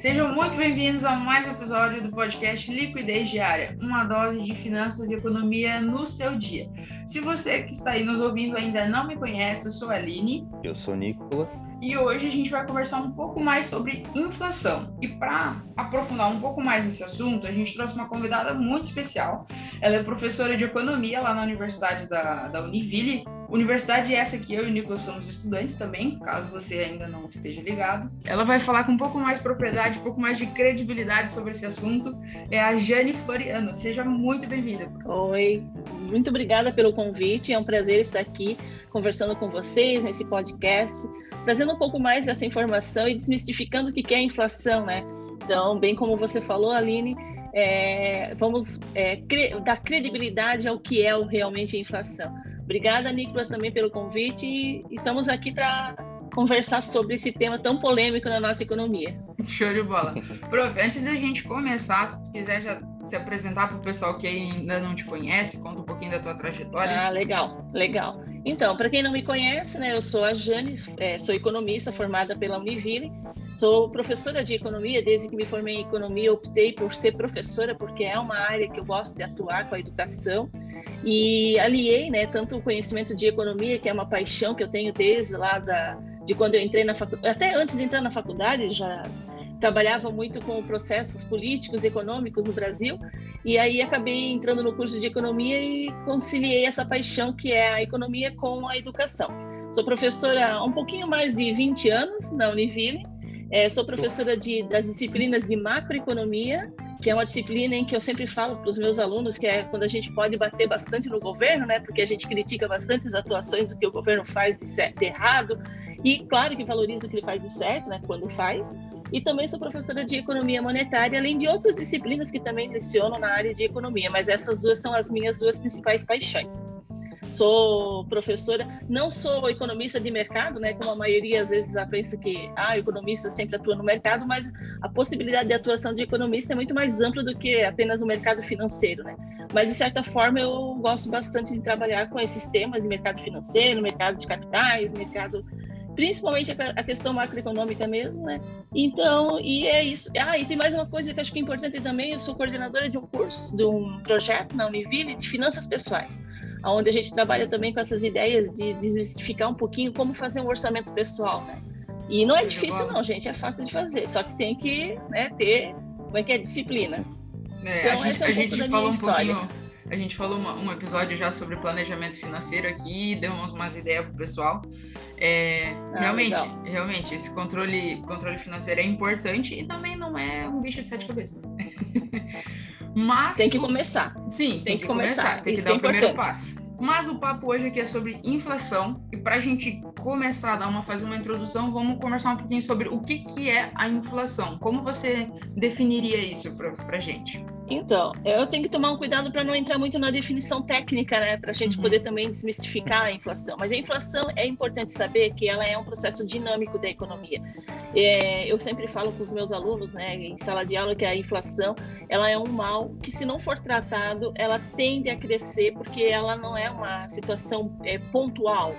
Sejam muito bem-vindos a mais um episódio do podcast Liquidez Diária, uma dose de finanças e economia no seu dia. Se você que está aí nos ouvindo ainda não me conhece, eu sou a Aline. Eu sou Nicolas. E hoje a gente vai conversar um pouco mais sobre inflação. E para aprofundar um pouco mais nesse assunto, a gente trouxe uma convidada muito especial. Ela é professora de economia lá na Universidade da, da Univille, Universidade essa que eu e o Nicolas somos estudantes também, caso você ainda não esteja ligado. Ela vai falar com um pouco mais de propriedade, um pouco mais de credibilidade sobre esse assunto. É a Jane Floriano. Seja muito bem-vinda. Oi, muito obrigada pelo convite. É um prazer estar aqui conversando com vocês nesse podcast, trazendo um pouco mais dessa informação e desmistificando o que é a inflação, né? Então, bem como você falou, Aline, é, vamos é, cre dar credibilidade ao que é realmente a inflação. Obrigada, Nicolas, também pelo convite e estamos aqui para conversar sobre esse tema tão polêmico na nossa economia. Show de bola. Prof, antes da gente começar, se quiser já se apresentar para o pessoal que ainda não te conhece, conta um pouquinho da tua trajetória. Ah, legal, legal. Então, para quem não me conhece, né, eu sou a Jane, é, sou economista formada pela Univille, sou professora de economia, desde que me formei em economia, optei por ser professora, porque é uma área que eu gosto de atuar com a educação, e aliei, né, tanto o conhecimento de economia, que é uma paixão que eu tenho desde lá da, de quando eu entrei na faculdade, até antes de entrar na faculdade, já trabalhava muito com processos políticos e econômicos no Brasil, e aí acabei entrando no curso de economia e conciliei essa paixão que é a economia com a educação. Sou professora há um pouquinho mais de 20 anos na Univille, é, sou professora de, das disciplinas de macroeconomia, que é uma disciplina em que eu sempre falo para os meus alunos que é quando a gente pode bater bastante no governo, né? Porque a gente critica bastante as atuações do que o governo faz de, certo, de errado e claro que valoriza o que ele faz de certo, né? Quando faz. E também sou professora de economia monetária, além de outras disciplinas que também leciono na área de economia, mas essas duas são as minhas duas principais paixões. Sou professora, não sou economista de mercado, né? Como a maioria às vezes pensa que ah, economista sempre atua no mercado, mas a possibilidade de atuação de economista é muito mais ampla do que apenas o mercado financeiro, né? Mas de certa forma eu gosto bastante de trabalhar com esses temas, mercado financeiro, mercado de capitais, mercado principalmente a, questão macroeconômica mesmo, né? Então, e é isso. Ah, e tem mais uma coisa que acho que é importante também, eu sou coordenadora de um curso, de um projeto na Univille de finanças pessoais, onde a gente trabalha também com essas ideias de desmistificar um pouquinho como fazer um orçamento pessoal, né? E não é difícil não, gente, é fácil de fazer, só que tem que né, ter, como é que é, disciplina. É, então, a gente, é um a gente falou um história. pouquinho a gente falou uma, um episódio já sobre planejamento financeiro aqui, deu umas, umas ideias pro pessoal. É, ah, realmente, legal. realmente, esse controle, controle financeiro é importante e também não é um bicho de sete cabeças. Mas tem que começar. Sim, tem, tem que, que, começar. começar. Tem Isso que dar é o primeiro passo. Mas o papo hoje aqui é sobre inflação e para a gente começar a dar uma fazer uma introdução, vamos conversar um pouquinho sobre o que, que é a inflação. Como você definiria isso para a gente? Então, eu tenho que tomar um cuidado para não entrar muito na definição técnica, né, para a gente uhum. poder também desmistificar a inflação. Mas a inflação é importante saber que ela é um processo dinâmico da economia. É, eu sempre falo com os meus alunos, né, em sala de aula, que a inflação ela é um mal que, se não for tratado, ela tende a crescer porque ela não é uma situação é, pontual.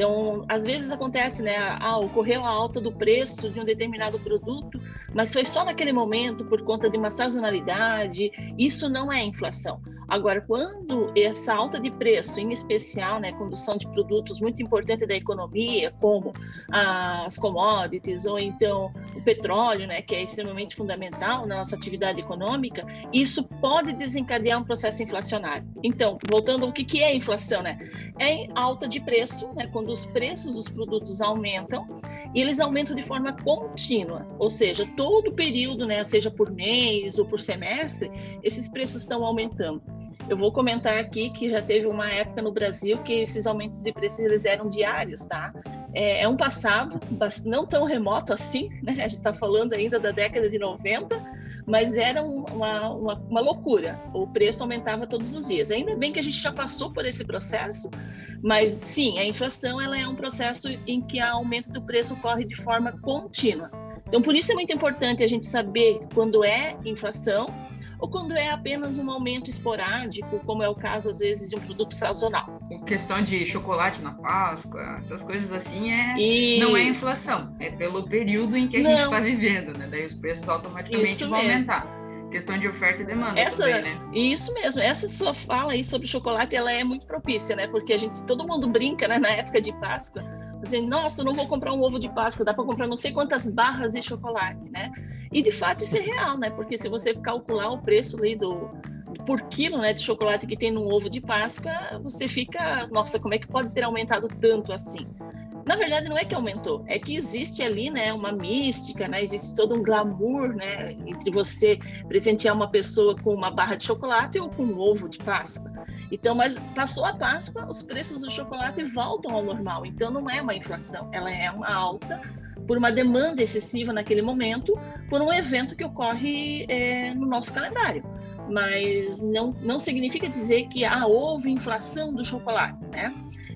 Então, às vezes acontece, né? Ah, ocorreu a alta do preço de um determinado produto, mas foi só naquele momento por conta de uma sazonalidade. Isso não é inflação. Agora, quando essa alta de preço, em especial, né, condução de produtos muito importantes da economia, como as commodities ou então o petróleo, né, que é extremamente fundamental na nossa atividade econômica, isso pode desencadear um processo inflacionário. Então, voltando ao que, que é inflação, né? É alta de preço, né, quando os preços dos produtos aumentam, e eles aumentam de forma contínua, ou seja, todo período, né, seja por mês ou por semestre, esses preços estão aumentando. Eu vou comentar aqui que já teve uma época no Brasil que esses aumentos de preços eles eram diários, tá? É, é um passado não tão remoto assim, né? A gente está falando ainda da década de 90, mas era uma, uma, uma, loucura. O preço aumentava todos os dias. Ainda bem que a gente já passou por esse processo, mas sim, a inflação ela é um processo em que o aumento do preço ocorre de forma contínua. Então, por isso é muito importante a gente saber quando é inflação ou quando é apenas um aumento esporádico, como é o caso às vezes de um produto sazonal. questão de chocolate na Páscoa, essas coisas assim, é, não é inflação, é pelo período em que a não. gente está vivendo, né? Daí os preços automaticamente Isso vão mesmo. aumentar. Questão de oferta e demanda essa, também, né? Isso mesmo. Essa sua fala aí sobre chocolate, ela é muito propícia, né? Porque a gente, todo mundo brinca, né? Na época de Páscoa, assim, nossa, não vou comprar um ovo de Páscoa, dá para comprar não sei quantas barras de chocolate, né? E de fato isso é real, né? Porque se você calcular o preço ali do por quilo, né, de chocolate que tem num ovo de Páscoa, você fica, nossa, como é que pode ter aumentado tanto assim? Na verdade, não é que aumentou, é que existe ali, né, uma mística, né, existe todo um glamour, né, entre você presentear uma pessoa com uma barra de chocolate ou com um ovo de Páscoa. Então, mas passou a Páscoa, os preços do chocolate voltam ao normal. Então, não é uma inflação, ela é uma alta por uma demanda excessiva naquele momento, por um evento que ocorre é, no nosso calendário. Mas não, não significa dizer que ah, houve inflação do chocolate, né?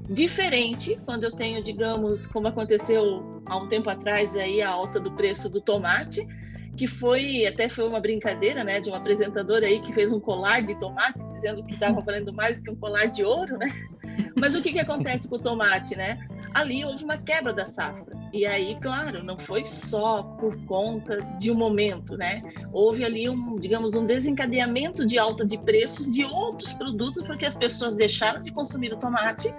Diferente quando eu tenho, digamos, como aconteceu há um tempo atrás aí a alta do preço do tomate, que foi até foi uma brincadeira, né, de um apresentador aí que fez um colar de tomate dizendo que estava valendo mais que um colar de ouro, né? Mas o que que acontece com o tomate, né? Ali houve uma quebra da safra. E aí, claro, não foi só por conta de um momento, né? Houve ali um, digamos, um desencadeamento de alta de preços de outros produtos porque as pessoas deixaram de consumir o tomate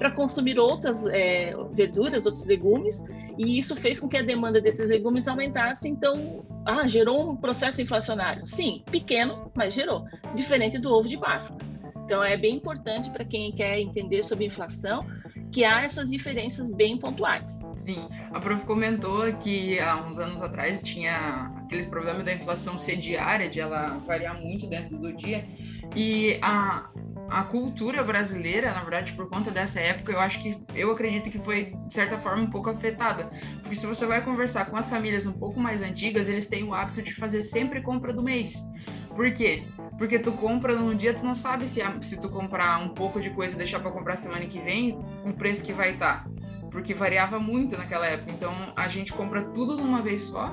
para consumir outras é, verduras, outros legumes, e isso fez com que a demanda desses legumes aumentasse. Então, ah, gerou um processo inflacionário. Sim, pequeno, mas gerou, diferente do ovo de Páscoa. Então, é bem importante para quem quer entender sobre inflação que há essas diferenças bem pontuais. Sim, a prof comentou que há uns anos atrás tinha aqueles problemas da inflação sediária, de ela variar muito dentro do dia, e a, a cultura brasileira, na verdade, por conta dessa época, eu acho que eu acredito que foi de certa forma um pouco afetada, porque se você vai conversar com as famílias um pouco mais antigas, eles têm o hábito de fazer sempre compra do mês. Por quê? Porque tu compra num dia, tu não sabe se, se tu comprar um pouco de coisa e deixar para comprar semana que vem, o preço que vai estar. Tá. Porque variava muito naquela época. Então a gente compra tudo de uma vez só,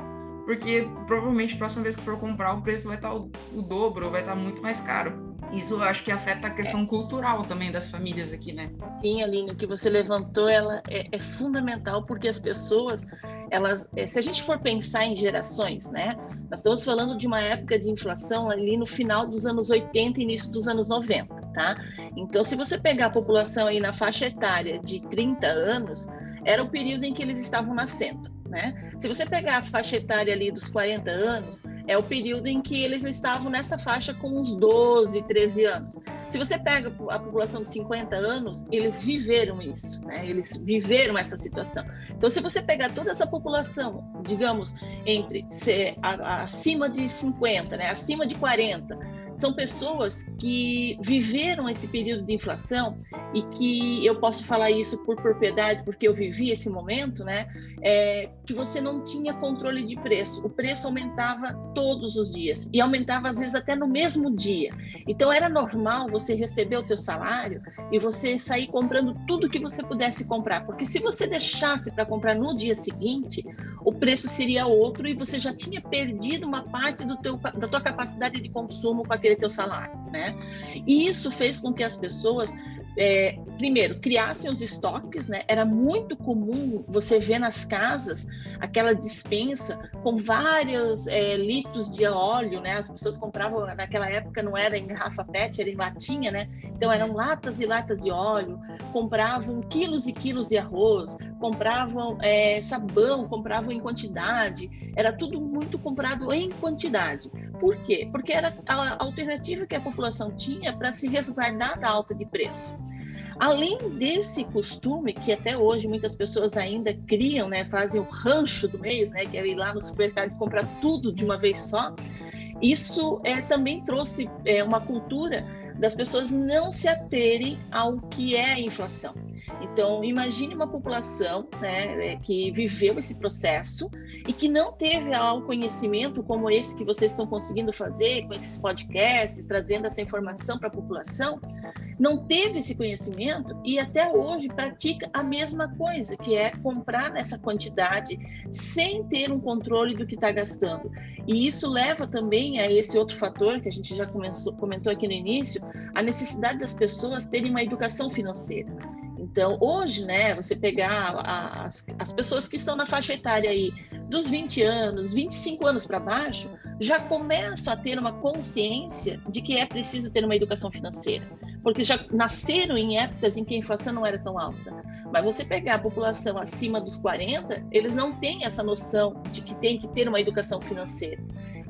porque provavelmente a próxima vez que for comprar o preço vai estar tá o, o dobro, vai estar tá muito mais caro. Isso eu acho que afeta a questão é. cultural também das famílias aqui, né? Sim, Aline, o que você levantou ela é, é, fundamental porque as pessoas, elas, é, se a gente for pensar em gerações, né? Nós estamos falando de uma época de inflação ali no final dos anos 80 e início dos anos 90, tá? Então, se você pegar a população aí na faixa etária de 30 anos, era o período em que eles estavam nascendo. Né? Se você pegar a faixa etária ali dos 40 anos, é o período em que eles estavam nessa faixa com uns 12, 13 anos. Se você pega a população de 50 anos, eles viveram isso, né? eles viveram essa situação. Então, se você pegar toda essa população, digamos, entre ser, acima de 50, né? acima de 40, são pessoas que viveram esse período de inflação e que eu posso falar isso por propriedade, porque eu vivi esse momento, né? É, que você não tinha controle de preço. O preço aumentava todos os dias e aumentava às vezes até no mesmo dia. Então era normal você receber o teu salário e você sair comprando tudo que você pudesse comprar, porque se você deixasse para comprar no dia seguinte, o preço seria outro e você já tinha perdido uma parte do teu, da tua capacidade de consumo com aquele teu salário, né? E isso fez com que as pessoas é, primeiro, criassem os estoques, né? Era muito comum você ver nas casas aquela dispensa com vários é, litros de óleo, né? As pessoas compravam, naquela época não era em garrafa PET, era em latinha, né? Então eram latas e latas de óleo, compravam quilos e quilos de arroz, compravam é, sabão, compravam em quantidade, era tudo muito comprado em quantidade. Por quê? Porque era a alternativa que a população tinha para se resguardar da alta de preço. Além desse costume que até hoje muitas pessoas ainda criam, né, fazem o rancho do mês, né, que é ir lá no supermercado e comprar tudo de uma vez só, isso é, também trouxe é, uma cultura das pessoas não se aterem ao que é a inflação. Então, imagine uma população né, é, que viveu esse processo e que não teve o conhecimento como esse que vocês estão conseguindo fazer com esses podcasts, trazendo essa informação para a população, não teve esse conhecimento e até hoje pratica a mesma coisa, que é comprar nessa quantidade sem ter um controle do que está gastando. E isso leva também a esse outro fator que a gente já começou, comentou aqui no início, a necessidade das pessoas terem uma educação financeira. Então, hoje, né, você pegar as, as pessoas que estão na faixa etária aí dos 20 anos, 25 anos para baixo, já começam a ter uma consciência de que é preciso ter uma educação financeira, porque já nasceram em épocas em que a inflação não era tão alta. Mas você pegar a população acima dos 40, eles não têm essa noção de que tem que ter uma educação financeira.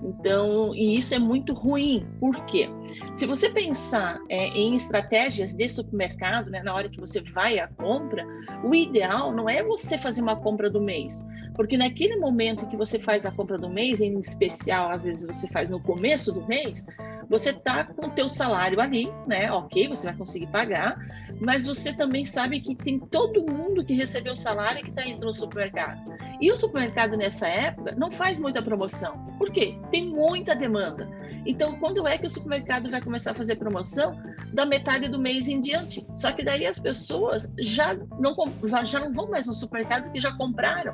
Então, e isso é muito ruim. Por quê? Se você pensar é, em estratégias de supermercado, né, na hora que você vai à compra, o ideal não é você fazer uma compra do mês, porque naquele momento que você faz a compra do mês, em especial, às vezes você faz no começo do mês, você tá com o teu salário ali, né? Ok, você vai conseguir pagar, mas você também sabe que tem todo mundo que recebeu o salário que está indo no supermercado. E o supermercado nessa época não faz muita promoção. Por quê? Tem muita demanda. Então, quando é que o supermercado vai começar a fazer promoção? Da metade do mês em diante. Só que daí as pessoas já não, já não vão mais no supermercado porque já compraram.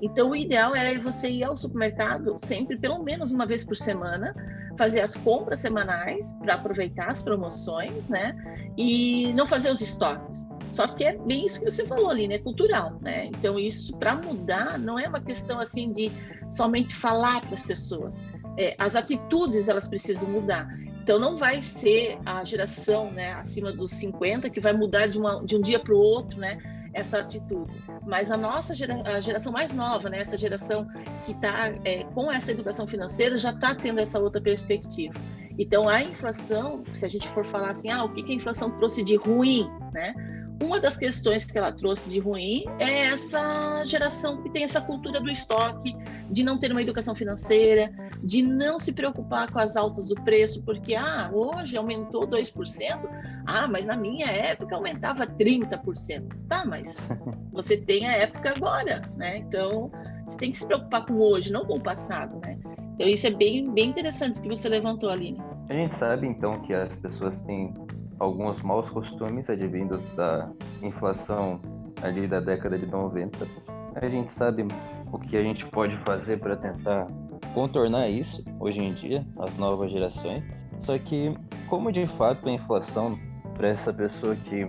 Então, o ideal era você ir ao supermercado sempre, pelo menos uma vez por semana, fazer as compras semanais para aproveitar as promoções, né? E não fazer os estoques. Só que é bem isso que você falou ali, né? Cultural, né? Então, isso para mudar não é uma questão assim de somente falar para as pessoas. É, as atitudes elas precisam mudar. Então não vai ser a geração né, acima dos 50 que vai mudar de, uma, de um dia para o outro, né? essa atitude. Mas a nossa gera, a geração mais nova, né, essa geração que está é, com essa educação financeira, já está tendo essa outra perspectiva. Então, a inflação, se a gente for falar assim, ah, o que, que a inflação trouxe de ruim, né? Uma das questões que ela trouxe de ruim é essa geração que tem essa cultura do estoque, de não ter uma educação financeira, de não se preocupar com as altas do preço, porque ah, hoje aumentou 2%, ah, mas na minha época aumentava 30%. Tá, mas você tem a época agora, né? Então, você tem que se preocupar com hoje, não com o passado, né? Então, isso é bem, bem interessante que você levantou, Aline. A gente sabe, então, que as pessoas têm alguns maus costumes advindos da inflação ali da década de 90. A gente sabe o que a gente pode fazer para tentar contornar isso hoje em dia, as novas gerações. Só que, como de fato a inflação, para essa pessoa que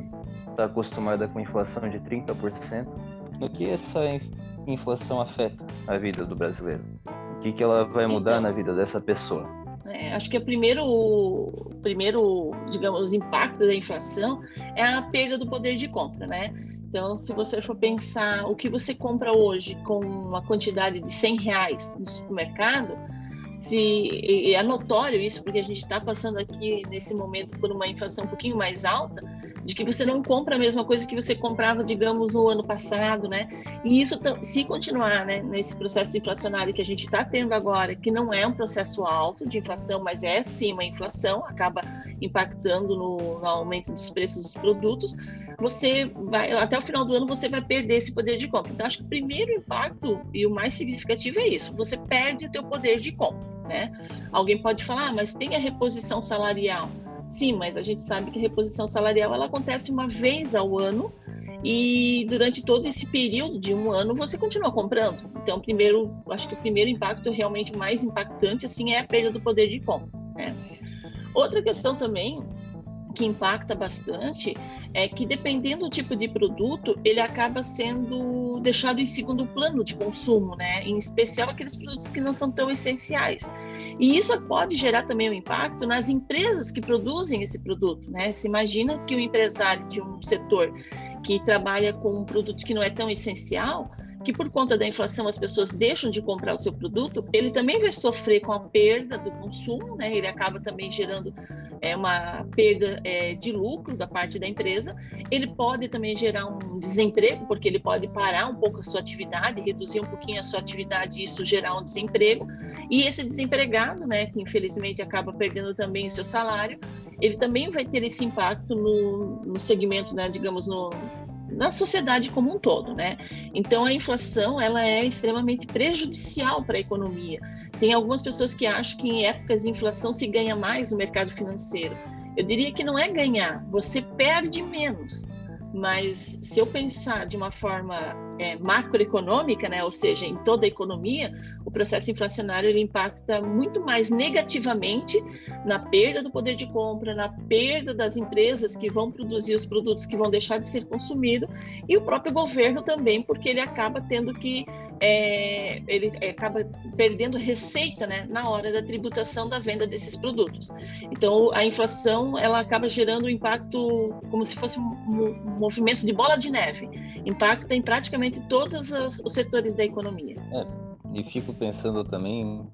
está acostumada com inflação de 30%, no que essa inflação afeta a vida do brasileiro? O que, que ela vai mudar então, na vida dessa pessoa? É, acho que o primeiro, primeiro, digamos, os impactos da inflação é a perda do poder de compra, né? Então, se você for pensar o que você compra hoje com uma quantidade de 100 reais no supermercado, se é notório isso, porque a gente está passando aqui nesse momento por uma inflação um pouquinho mais alta, de que você não compra a mesma coisa que você comprava, digamos, no ano passado, né? E isso, se continuar, né, nesse processo inflacionário que a gente está tendo agora, que não é um processo alto de inflação, mas é sim uma inflação, acaba impactando no, no aumento dos preços dos produtos, você vai, até o final do ano, você vai perder esse poder de compra. Então, acho que o primeiro impacto e o mais significativo é isso: você perde o teu poder de compra, né? Alguém pode falar, ah, mas tem a reposição salarial. Sim, mas a gente sabe que a reposição salarial ela acontece uma vez ao ano e durante todo esse período de um ano você continua comprando. Então, primeiro, acho que o primeiro impacto realmente mais impactante assim é a perda do poder de compra. Né? Outra questão também que impacta bastante é que dependendo do tipo de produto, ele acaba sendo deixado em segundo plano de consumo, né? Em especial aqueles produtos que não são tão essenciais. E isso pode gerar também um impacto nas empresas que produzem esse produto, né? Se imagina que o empresário de um setor que trabalha com um produto que não é tão essencial, que por conta da inflação as pessoas deixam de comprar o seu produto, ele também vai sofrer com a perda do consumo, né? Ele acaba também gerando é, uma perda é, de lucro da parte da empresa. Ele pode também gerar um desemprego, porque ele pode parar um pouco a sua atividade, reduzir um pouquinho a sua atividade e isso gerar um desemprego. E esse desempregado, né, que infelizmente acaba perdendo também o seu salário, ele também vai ter esse impacto no, no segmento, né, digamos, no, na sociedade como um todo, né? Então a inflação ela é extremamente prejudicial para a economia. Tem algumas pessoas que acham que em épocas de inflação se ganha mais no mercado financeiro. Eu diria que não é ganhar, você perde menos. Mas se eu pensar de uma forma é, macroeconômica, né, ou seja, em toda a economia, o processo inflacionário ele impacta muito mais negativamente na perda do poder de compra, na perda das empresas que vão produzir os produtos que vão deixar de ser consumidos e o próprio governo também, porque ele acaba tendo que é, ele acaba perdendo receita, né, na hora da tributação da venda desses produtos. Então a inflação ela acaba gerando um impacto como se fosse um, um movimento de bola de neve, impacta em praticamente praticamente todos os, os setores da economia. É, e fico pensando também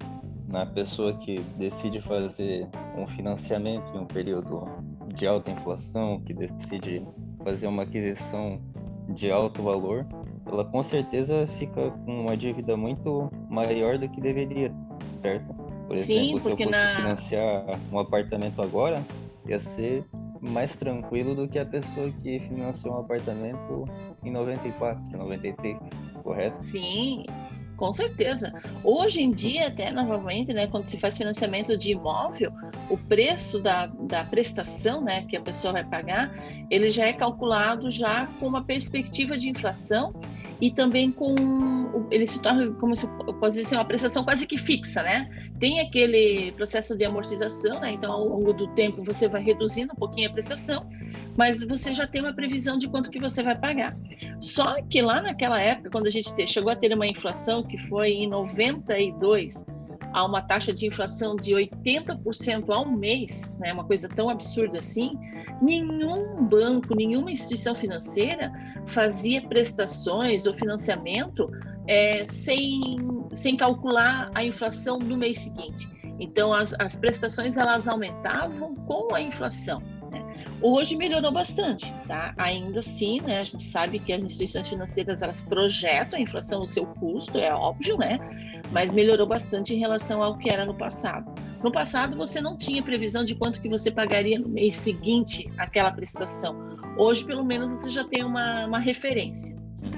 na pessoa que decide fazer um financiamento em um período de alta inflação, que decide fazer uma aquisição de alto valor, ela com certeza fica com uma dívida muito maior do que deveria, certo? Por Sim, exemplo, se eu fosse na... financiar um apartamento agora, ia ser mais tranquilo do que a pessoa que financiou um apartamento em 94, 93, correto? Sim, com certeza. Hoje em dia, até novamente, né, quando se faz financiamento de imóvel, o preço da, da prestação né, que a pessoa vai pagar, ele já é calculado já com uma perspectiva de inflação e também com ele se torna como se posso dizer uma prestação quase que fixa, né? Tem aquele processo de amortização, né? Então ao longo do tempo você vai reduzindo um pouquinho a prestação, mas você já tem uma previsão de quanto que você vai pagar. Só que lá naquela época, quando a gente chegou a ter uma inflação que foi em 92 a uma taxa de inflação de 80% ao mês, né, uma coisa tão absurda assim, nenhum banco, nenhuma instituição financeira fazia prestações ou financiamento é, sem, sem calcular a inflação no mês seguinte. Então, as, as prestações elas aumentavam com a inflação. Né? Hoje melhorou bastante, tá? Ainda assim, né, a gente sabe que as instituições financeiras elas projetam a inflação no seu custo, é óbvio, né? Mas melhorou bastante em relação ao que era no passado. No passado, você não tinha previsão de quanto que você pagaria no mês seguinte aquela prestação. Hoje, pelo menos, você já tem uma, uma referência.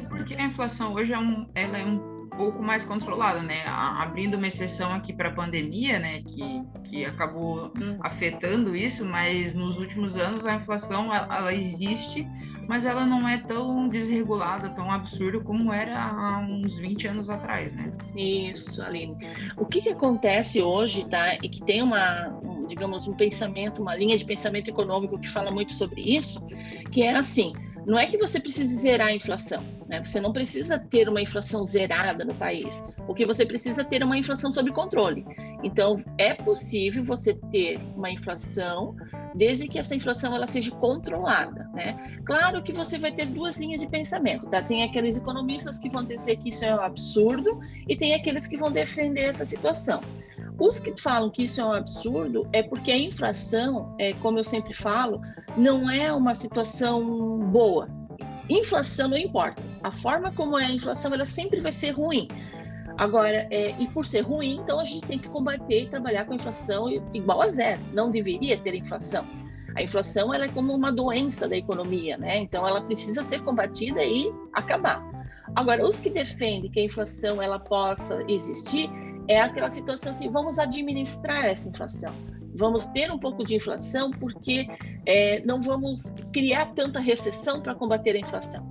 Porque a inflação hoje é um, ela é um pouco mais controlada, né? Abrindo uma exceção aqui para a pandemia, né? Que, que acabou hum. afetando isso, mas nos últimos anos a inflação ela existe, mas ela não é tão desregulada, tão absurda como era há uns 20 anos atrás, né? Isso, Aline. O que, que acontece hoje, tá? E que tem uma, um, digamos, um pensamento, uma linha de pensamento econômico que fala muito sobre isso, que é assim não é que você precise zerar a inflação, né? Você não precisa ter uma inflação zerada no país. O que você precisa ter é uma inflação sob controle. Então, é possível você ter uma inflação desde que essa inflação ela seja controlada, né? Claro que você vai ter duas linhas de pensamento, tá? Tem aqueles economistas que vão dizer que isso é um absurdo e tem aqueles que vão defender essa situação. Os que falam que isso é um absurdo é porque a inflação, é, como eu sempre falo, não é uma situação boa. Inflação não importa. A forma como é a inflação, ela sempre vai ser ruim. Agora, é, e por ser ruim, então a gente tem que combater e trabalhar com a inflação igual a zero. Não deveria ter inflação. A inflação ela é como uma doença da economia, né? Então ela precisa ser combatida e acabar. Agora, os que defendem que a inflação ela possa existir, é aquela situação assim, vamos administrar essa inflação. Vamos ter um pouco de inflação porque é, não vamos criar tanta recessão para combater a inflação.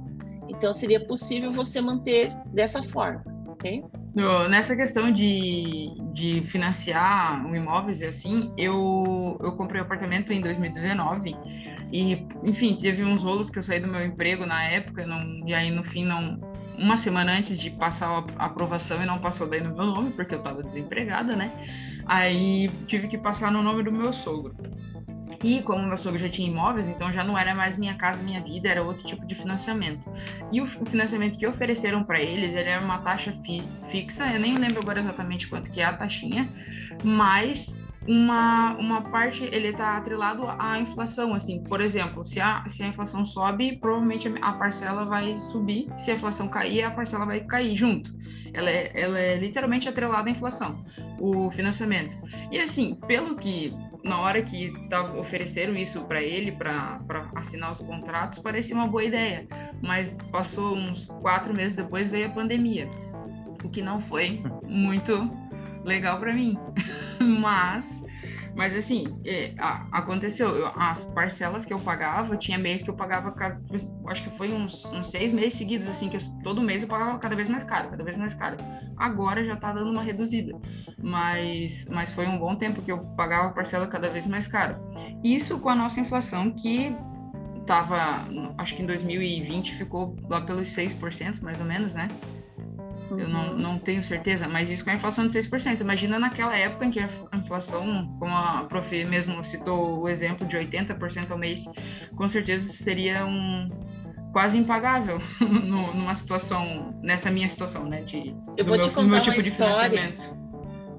Então, seria possível você manter dessa forma, Nessa questão de, de financiar um imóveis e assim, eu, eu comprei um apartamento em 2019 e, enfim, teve uns rolos que eu saí do meu emprego na época, não, e aí no fim, não, uma semana antes de passar a aprovação e não passou daí no meu nome, porque eu estava desempregada, né? Aí tive que passar no nome do meu sogro. E como meu sogro já tinha imóveis, então já não era mais minha casa, minha vida, era outro tipo de financiamento. E o financiamento que ofereceram para eles, ele era uma taxa fi fixa, eu nem lembro agora exatamente quanto que é a taxinha, mas uma, uma parte ele está atrelado à inflação, assim, por exemplo, se a, se a inflação sobe, provavelmente a parcela vai subir, se a inflação cair, a parcela vai cair junto. Ela é, ela é literalmente atrelada à inflação, o financiamento. E assim, pelo que na hora que tava, ofereceram isso para ele, para assinar os contratos, parecia uma boa ideia. Mas passou uns quatro meses depois, veio a pandemia, o que não foi muito legal para mim. Mas mas assim, é, a, aconteceu, eu, as parcelas que eu pagava, tinha mês que eu pagava, acho que foi uns, uns seis meses seguidos, assim, que eu, todo mês eu pagava cada vez mais caro, cada vez mais caro. Agora já tá dando uma reduzida, mas, mas foi um bom tempo que eu pagava parcela cada vez mais caro. Isso com a nossa inflação que tava, acho que em 2020 ficou lá pelos 6%, mais ou menos, né? Uhum. Eu não, não tenho certeza, mas isso com a inflação de 6%. Imagina naquela época em que a inflação, como a prof mesmo citou o exemplo de 80% ao mês, com certeza seria um quase impagável no, numa situação, nessa minha situação, né? De, eu vou meu, te contar tipo uma história.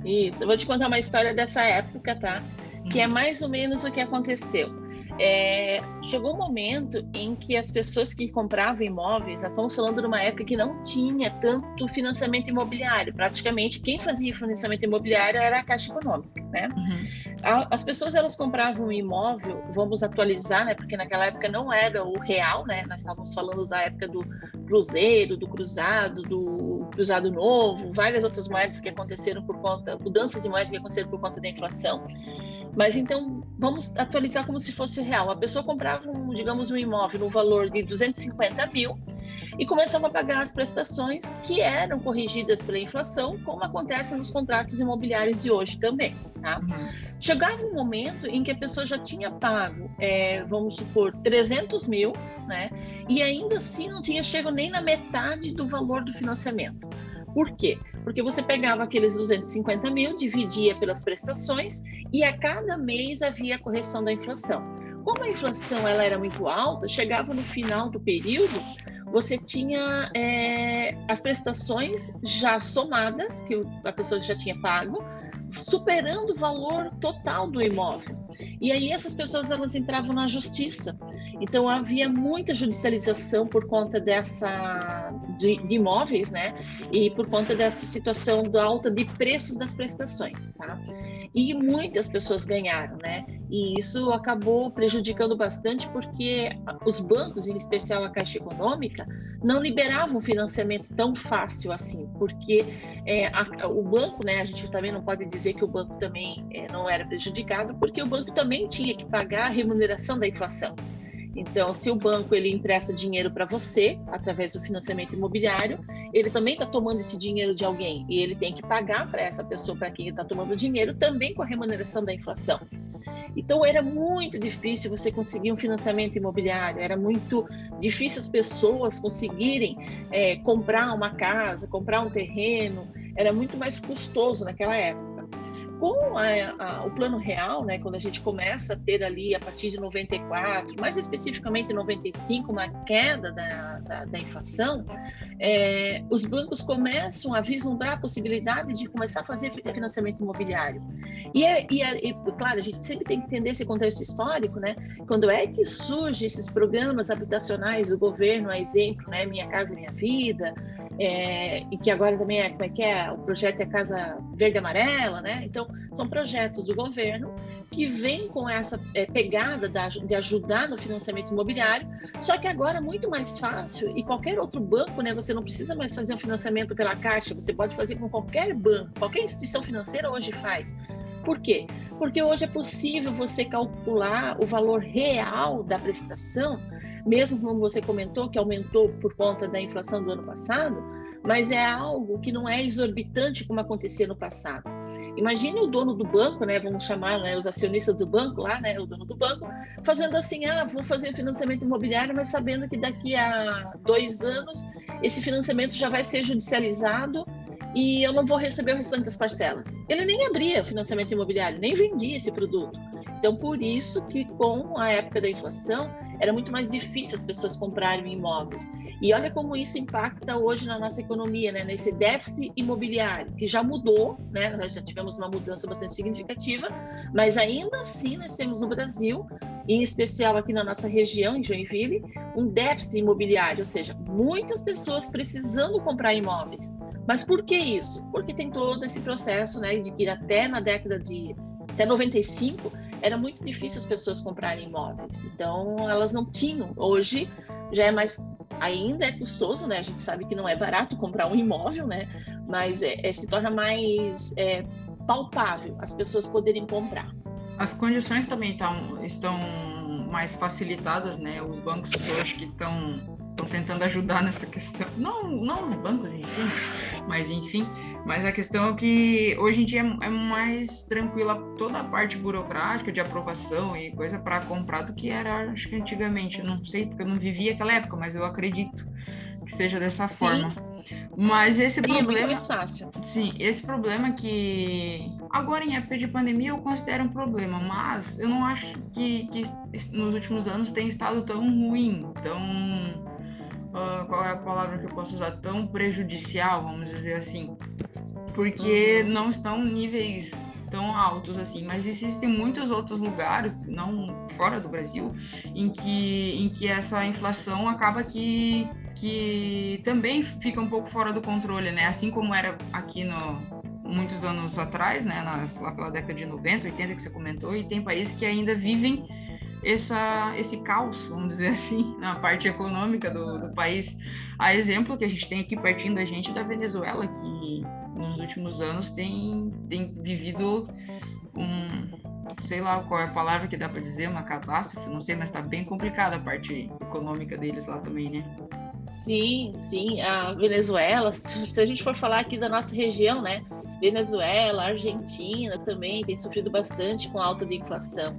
Isso, eu vou te contar uma história dessa época, tá? Que é uhum. mais ou menos o que aconteceu é, chegou um momento em que as pessoas que compravam imóveis, nós estamos falando de uma época que não tinha tanto financiamento imobiliário. Praticamente quem fazia financiamento imobiliário era a Caixa Econômica, né? Uhum. As pessoas elas compravam um imóvel, vamos atualizar, né? Porque naquela época não era o real, né? Nós estávamos falando da época do cruzeiro, do cruzado, do cruzado novo, várias outras moedas que aconteceram por conta, mudanças de moedas que aconteceram por conta da inflação. Mas então, vamos atualizar como se fosse real. A pessoa comprava, um, digamos, um imóvel no valor de 250 mil e começava a pagar as prestações que eram corrigidas pela inflação, como acontece nos contratos imobiliários de hoje também. Tá? Uhum. Chegava um momento em que a pessoa já tinha pago, é, vamos supor, 300 mil, né? E ainda assim não tinha chego nem na metade do valor do financiamento. Por quê? Porque você pegava aqueles 250 mil, dividia pelas prestações e a cada mês havia a correção da inflação. Como a inflação ela era muito alta, chegava no final do período, você tinha é, as prestações já somadas, que a pessoa já tinha pago, superando o valor total do imóvel. E aí essas pessoas elas entravam na justiça. Então havia muita judicialização por conta dessa de, de imóveis, né? E por conta dessa situação da alta de preços das prestações, tá? E muitas pessoas ganharam, né? E isso acabou prejudicando bastante porque os bancos, em especial a Caixa Econômica, não liberavam financiamento tão fácil assim, porque é, a, o banco, né? A gente também não pode dizer que o banco também é, não era prejudicado, porque o banco também tinha que pagar a remuneração da inflação. Então, se o banco ele empresta dinheiro para você através do financiamento imobiliário, ele também está tomando esse dinheiro de alguém e ele tem que pagar para essa pessoa para quem está tomando dinheiro também com a remuneração da inflação. Então era muito difícil você conseguir um financiamento imobiliário, era muito difícil as pessoas conseguirem é, comprar uma casa, comprar um terreno, era muito mais custoso naquela época com a, a, o plano real, né, quando a gente começa a ter ali a partir de 94, mais especificamente 95, uma queda da, da, da inflação, é, os bancos começam a vislumbrar a possibilidade de começar a fazer financiamento imobiliário. E, é, e, é, e, claro, a gente sempre tem que entender esse contexto histórico, né? Quando é que surgem esses programas habitacionais do governo, a exemplo, né, Minha Casa Minha Vida, é, e que agora também é, como é que é, o projeto é Casa Verde Amarela, né? Então, são projetos do governo que vêm com essa é, pegada da, de ajudar no financiamento imobiliário, só que agora é muito mais fácil e qualquer outro banco, né? Você não precisa mais fazer um financiamento pela Caixa, você pode fazer com qualquer banco, qualquer instituição financeira hoje faz. Por quê? Porque hoje é possível você calcular o valor real da prestação, mesmo como você comentou, que aumentou por conta da inflação do ano passado, mas é algo que não é exorbitante como acontecia no passado. Imagine o dono do banco, né, vamos chamar né, os acionistas do banco lá, né, o dono do banco, fazendo assim, ah, vou fazer financiamento imobiliário, mas sabendo que daqui a dois anos esse financiamento já vai ser judicializado e eu não vou receber o restante das parcelas. Ele nem abria financiamento imobiliário, nem vendia esse produto. Então, por isso que com a época da inflação, era muito mais difícil as pessoas comprarem imóveis. E olha como isso impacta hoje na nossa economia, né? nesse déficit imobiliário, que já mudou, né? nós já tivemos uma mudança bastante significativa, mas ainda assim nós temos no Brasil, em especial aqui na nossa região, em Joinville, um déficit imobiliário, ou seja, muitas pessoas precisando comprar imóveis. Mas por que isso? Porque tem todo esse processo né, de que até na década de até 95 era muito difícil as pessoas comprarem imóveis. Então, elas não tinham. Hoje já é mais ainda é custoso, né? A gente sabe que não é barato comprar um imóvel, né? Mas é, é, se torna mais é, palpável as pessoas poderem comprar. As condições também tão, estão mais facilitadas, né? Os bancos acho que estão estão tentando ajudar nessa questão. Não, não os bancos em si, mas enfim. Mas a questão é que hoje em dia é, é mais tranquila toda a parte burocrática de aprovação e coisa para comprar do que era, acho que antigamente. Não sei, porque eu não vivi aquela época, mas eu acredito que seja dessa sim. forma. Mas esse sim, problema. É mais fácil. Sim, esse problema que agora em época de pandemia eu considero um problema, mas eu não acho que, que nos últimos anos tem estado tão ruim, tão uh, qual é a palavra que eu posso usar, tão prejudicial, vamos dizer assim, porque não estão níveis tão altos assim, mas existem muitos outros lugares, não fora do Brasil, em que, em que essa inflação acaba que, que também fica um pouco fora do controle, né? Assim como era aqui no muitos anos atrás, né, nas, lá pela década de 90, 80 que você comentou, e tem países que ainda vivem essa, esse caos, vamos dizer assim, na parte econômica do, do país. A exemplo que a gente tem aqui pertinho da gente da Venezuela, que nos últimos anos tem, tem vivido um, sei lá qual é a palavra que dá para dizer, uma catástrofe, não sei, mas está bem complicada a parte econômica deles lá também, né? Sim, sim. A Venezuela, se a gente for falar aqui da nossa região, né? Venezuela, Argentina também tem sofrido bastante com alta de inflação.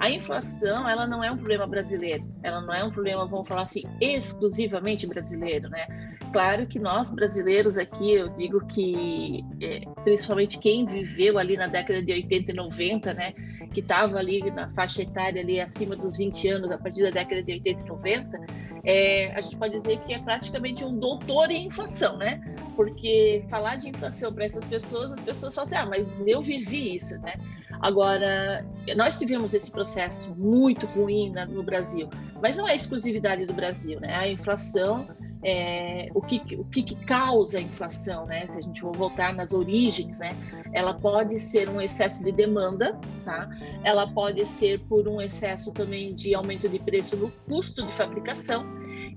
A inflação, ela não é um problema brasileiro, ela não é um problema, vamos falar assim, exclusivamente brasileiro, né? Claro que nós brasileiros aqui, eu digo que é, principalmente quem viveu ali na década de 80 e 90, né, que estava ali na faixa etária ali acima dos 20 anos, a partir da década de 80 e 90, é, a gente pode dizer que é praticamente um doutor em inflação, né? Porque falar de inflação para essas pessoas, as pessoas falam assim, ah, mas eu vivi isso, né? Agora, nós tivemos esse processo muito ruim no Brasil, mas não é exclusividade do Brasil, né? A inflação, é, o, que, o que, que, causa a inflação, né? Se a gente for voltar nas origens, né? Ela pode ser um excesso de demanda, tá? Ela pode ser por um excesso também de aumento de preço no custo de fabricação,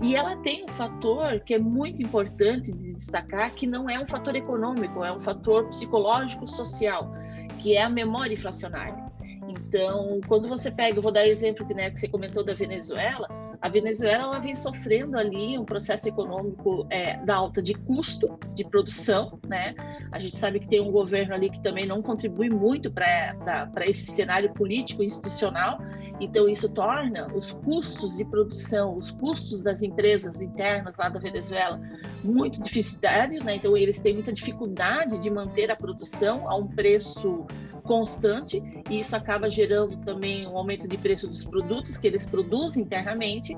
e ela tem um fator que é muito importante de destacar, que não é um fator econômico, é um fator psicológico social que é a memória inflacionária. Então, quando você pega, eu vou dar exemplo né, que você comentou da Venezuela, a Venezuela ela vem sofrendo ali um processo econômico é, da alta de custo de produção, né? A gente sabe que tem um governo ali que também não contribui muito para esse cenário político institucional, então isso torna os custos de produção, os custos das empresas internas lá da Venezuela muito deficitários, né? Então eles têm muita dificuldade de manter a produção a um preço constante e isso acaba gerando também um aumento de preço dos produtos que eles produzem internamente.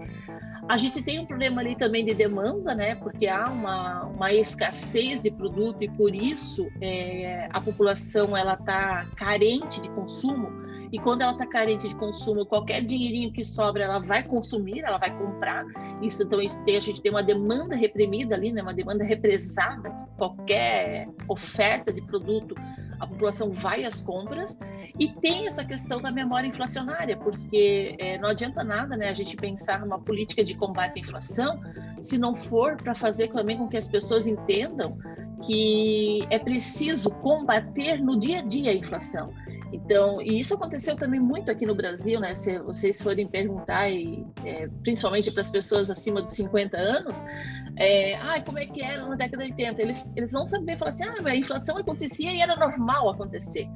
A gente tem um problema ali também de demanda, né? Porque há uma, uma escassez de produto e por isso é, a população ela está carente de consumo. E quando ela está carente de consumo, qualquer dinheirinho que sobra, ela vai consumir, ela vai comprar. Isso, então, isso tem, a gente tem uma demanda reprimida ali, né? Uma demanda represada. Qualquer oferta de produto a população vai às compras e tem essa questão da memória inflacionária, porque é, não adianta nada né, a gente pensar numa política de combate à inflação se não for para fazer também com que as pessoas entendam que é preciso combater no dia a dia a inflação. Então, e isso aconteceu também muito aqui no Brasil, né? Se vocês forem perguntar, e, é, principalmente para as pessoas acima de 50 anos, é, ah, como é que era na década de 80? Eles, eles vão saber falar assim, ah, mas a inflação acontecia e era normal acontecer.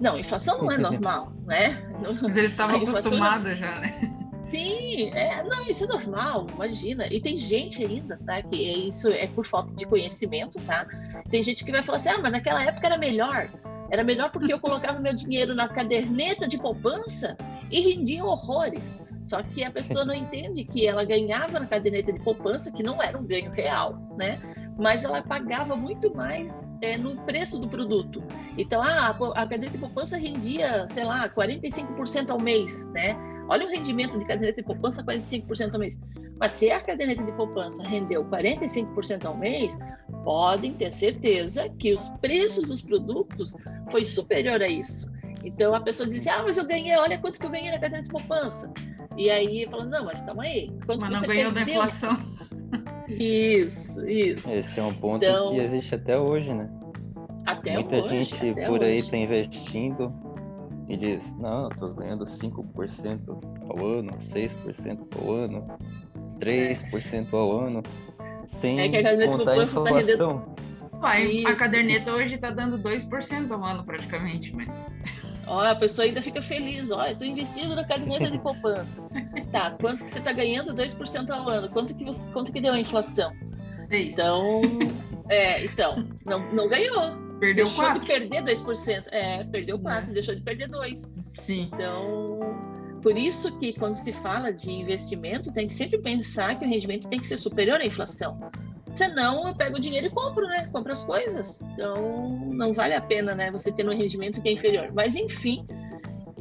Não, inflação não é normal, né? Mas eles estavam acostumados já, né? Sim, é, não, isso é normal, imagina. E tem gente ainda, tá? Que é, isso é por falta de conhecimento, tá? Tem gente que vai falar assim, ah, mas naquela época era melhor. Era melhor porque eu colocava meu dinheiro na caderneta de poupança e rendia horrores. Só que a pessoa não entende que ela ganhava na caderneta de poupança, que não era um ganho real, né? Mas ela pagava muito mais é, no preço do produto. Então, ah, a caderneta de poupança rendia, sei lá, 45% ao mês, né? Olha o rendimento de caderneta de poupança, 45% ao mês. Mas se a caderneta de poupança rendeu 45% ao mês, podem ter certeza que os preços dos produtos foi superior a isso. Então a pessoa diz assim, ah, mas eu ganhei, olha quanto que eu ganhei na caderneta de poupança. E aí fala, não, mas calma aí, quanto mas você não ganhou perdeu? da inflação. Isso, isso. Esse é um ponto Então- que existe até hoje, né? Até Muita hoje, gente até por aí hoje. tá investindo e diz, não, eu tô ganhando 5% ao ano, 6% ao ano, 3% ao ano, sem É que a caderneta de contar a tá inflação. Uai, a caderneta hoje tá dando 2% ao ano praticamente, mas. Ó, a pessoa ainda fica feliz, ó, eu tô investindo na caderneta de poupança. tá, quanto que você tá ganhando? 2% ao ano. Quanto que, você, quanto que deu a inflação? Então, é, então, não, não ganhou. Perdeu deixou 4. de perder 2%. É, perdeu 4, deixou de perder 2. Sim. Então, por isso que quando se fala de investimento, tem que sempre pensar que o rendimento tem que ser superior à inflação. Senão, eu pego o dinheiro e compro, né? Compro as coisas. Então, não vale a pena, né? Você ter um rendimento que é inferior. Mas, enfim,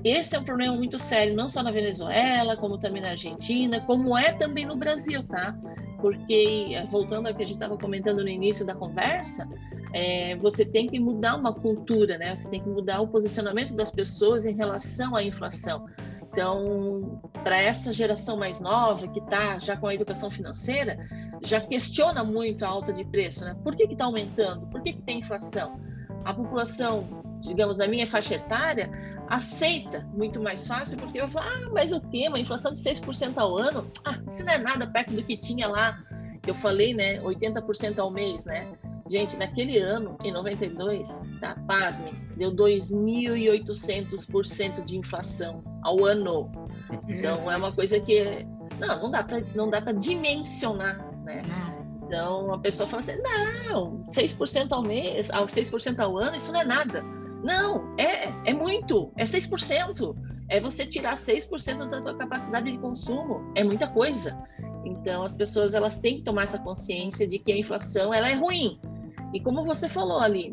esse é um problema muito sério, não só na Venezuela, como também na Argentina, como é também no Brasil, tá? Porque, voltando ao que a gente estava comentando no início da conversa, é, você tem que mudar uma cultura, né? Você tem que mudar o posicionamento das pessoas em relação à inflação. Então, para essa geração mais nova, que está já com a educação financeira, já questiona muito a alta de preço, né? Por que está aumentando? Por que, que tem inflação? A população, digamos, da minha faixa etária, aceita muito mais fácil, porque eu falo, ah, mas o quê? Uma inflação de 6% ao ano? Ah, isso não é nada perto do que tinha lá, que eu falei, né? 80% ao mês, né? Gente, naquele ano, em 92, tá? Pasme, deu 2.800% de inflação ao ano. Então, é uma coisa que não, não dá para não dá para dimensionar, né? Então, a pessoa fala assim: "Não, 6% ao mês, ao 6% ao ano, isso não é nada". Não, é é muito, é 6%. É você tirar 6% da tua capacidade de consumo, é muita coisa. Então, as pessoas elas têm que tomar essa consciência de que a inflação ela é ruim. E como você falou, Aline,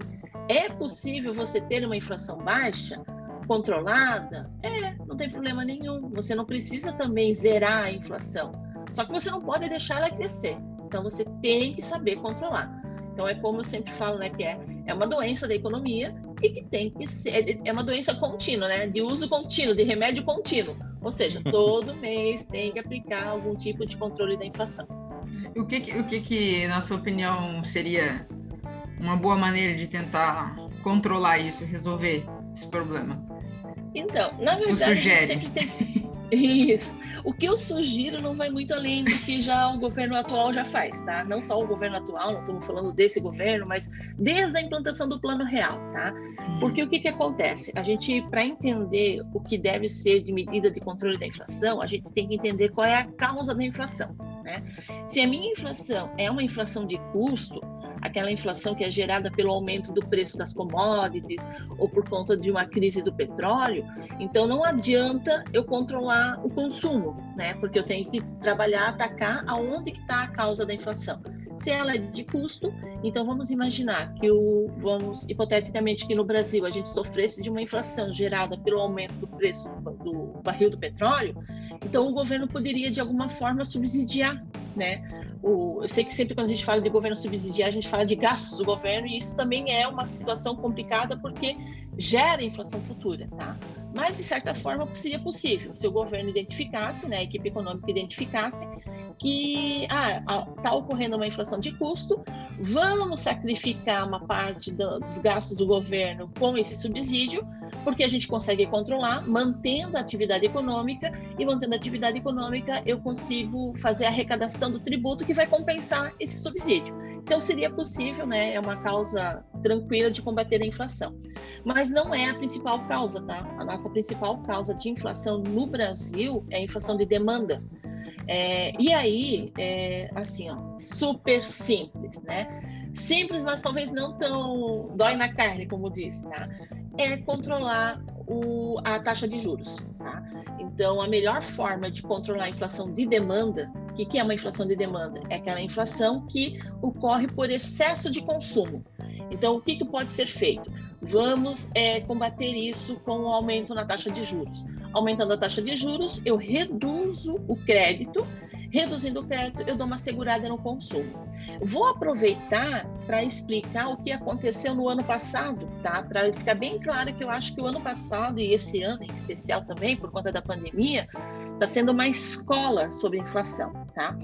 é possível você ter uma inflação baixa, controlada? É, não tem problema nenhum. Você não precisa também zerar a inflação. Só que você não pode deixar ela crescer. Então você tem que saber controlar. Então é como eu sempre falo, né, que é, é uma doença da economia e que tem que ser é uma doença contínua, né, de uso contínuo, de remédio contínuo. Ou seja, todo mês tem que aplicar algum tipo de controle da inflação. O que, que- o que, que, na sua opinião, seria uma boa maneira de tentar controlar isso, resolver esse problema? Então, na verdade, a gente sempre tem. Isso. O que eu sugiro não vai muito além do que já o governo atual já faz, tá? Não só o governo atual, não estamos falando desse governo, mas desde a implantação do plano real, tá? Porque o que, que acontece? A gente, para entender o que deve ser de medida de controle da inflação, a gente tem que entender qual é a causa da inflação, né? Se a minha inflação é uma inflação de custo, aquela inflação que é gerada pelo aumento do preço das commodities ou por conta de uma crise do petróleo, então não adianta eu controlar o consumo, né? Porque eu tenho que trabalhar, atacar aonde que está a causa da inflação. Se ela é de custo, então vamos imaginar que o vamos hipoteticamente que no Brasil a gente sofresse de uma inflação gerada pelo aumento do preço do barril do petróleo, então o governo poderia de alguma forma subsidiar, né? O, eu sei que sempre quando a gente fala de governo subsidiar, a gente fala de gastos do governo e isso também é uma situação complicada porque gera inflação futura, tá? Mas de certa forma seria possível se o governo identificasse, né, a equipe econômica identificasse que ah, está ocorrendo uma inflação de custo, vamos sacrificar uma parte do, dos gastos do governo com esse subsídio, porque a gente consegue controlar, mantendo a atividade econômica, e mantendo a atividade econômica, eu consigo fazer a arrecadação do tributo que vai compensar esse subsídio. Então, seria possível, né? É uma causa tranquila de combater a inflação. Mas não é a principal causa, tá? A nossa principal causa de inflação no Brasil é a inflação de demanda. É, e aí, é, assim, ó, super simples, né? Simples, mas talvez não tão dói na carne, como diz, tá? É controlar o, a taxa de juros, tá? Então, a melhor forma de controlar a inflação de demanda, o que, que é uma inflação de demanda? É aquela inflação que ocorre por excesso de consumo. Então, o que, que pode ser feito? Vamos é, combater isso com o aumento na taxa de juros. Aumentando a taxa de juros, eu reduzo o crédito. Reduzindo o crédito, eu dou uma segurada no consumo. Vou aproveitar para explicar o que aconteceu no ano passado, tá? Para ficar bem claro que eu acho que o ano passado e esse ano em especial também, por conta da pandemia, está sendo uma escola sobre inflação, tá?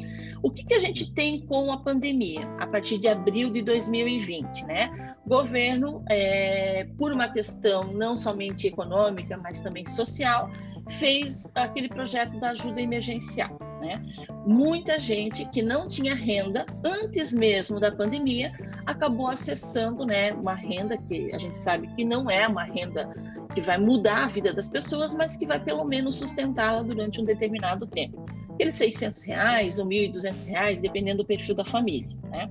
O que, que a gente tem com a pandemia a partir de abril de 2020, né? O governo, é, por uma questão não somente econômica, mas também social, fez aquele projeto da ajuda emergencial. Né? Muita gente que não tinha renda antes mesmo da pandemia acabou acessando né, uma renda que a gente sabe que não é uma renda que vai mudar a vida das pessoas, mas que vai pelo menos sustentá-la durante um determinado tempo. Aqueles 600 reais ou 1.200 reais, dependendo do perfil da família. Né?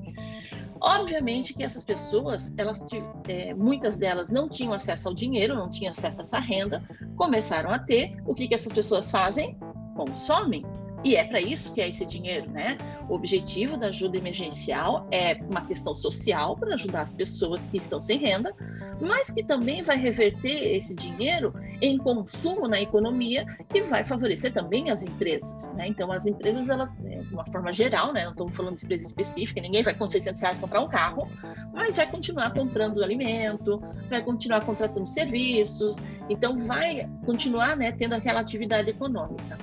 Obviamente que essas pessoas, elas, é, muitas delas não tinham acesso ao dinheiro, não tinham acesso a essa renda, começaram a ter. O que, que essas pessoas fazem? Consomem. E é para isso que é esse dinheiro, né? O objetivo da ajuda emergencial é uma questão social para ajudar as pessoas que estão sem renda, mas que também vai reverter esse dinheiro em consumo na economia, que vai favorecer também as empresas, né? Então, as empresas, elas, né, de uma forma geral, né? Não estamos falando de empresa específica, ninguém vai com 600 reais comprar um carro, mas vai continuar comprando alimento, vai continuar contratando serviços, então vai continuar, né, tendo aquela atividade econômica.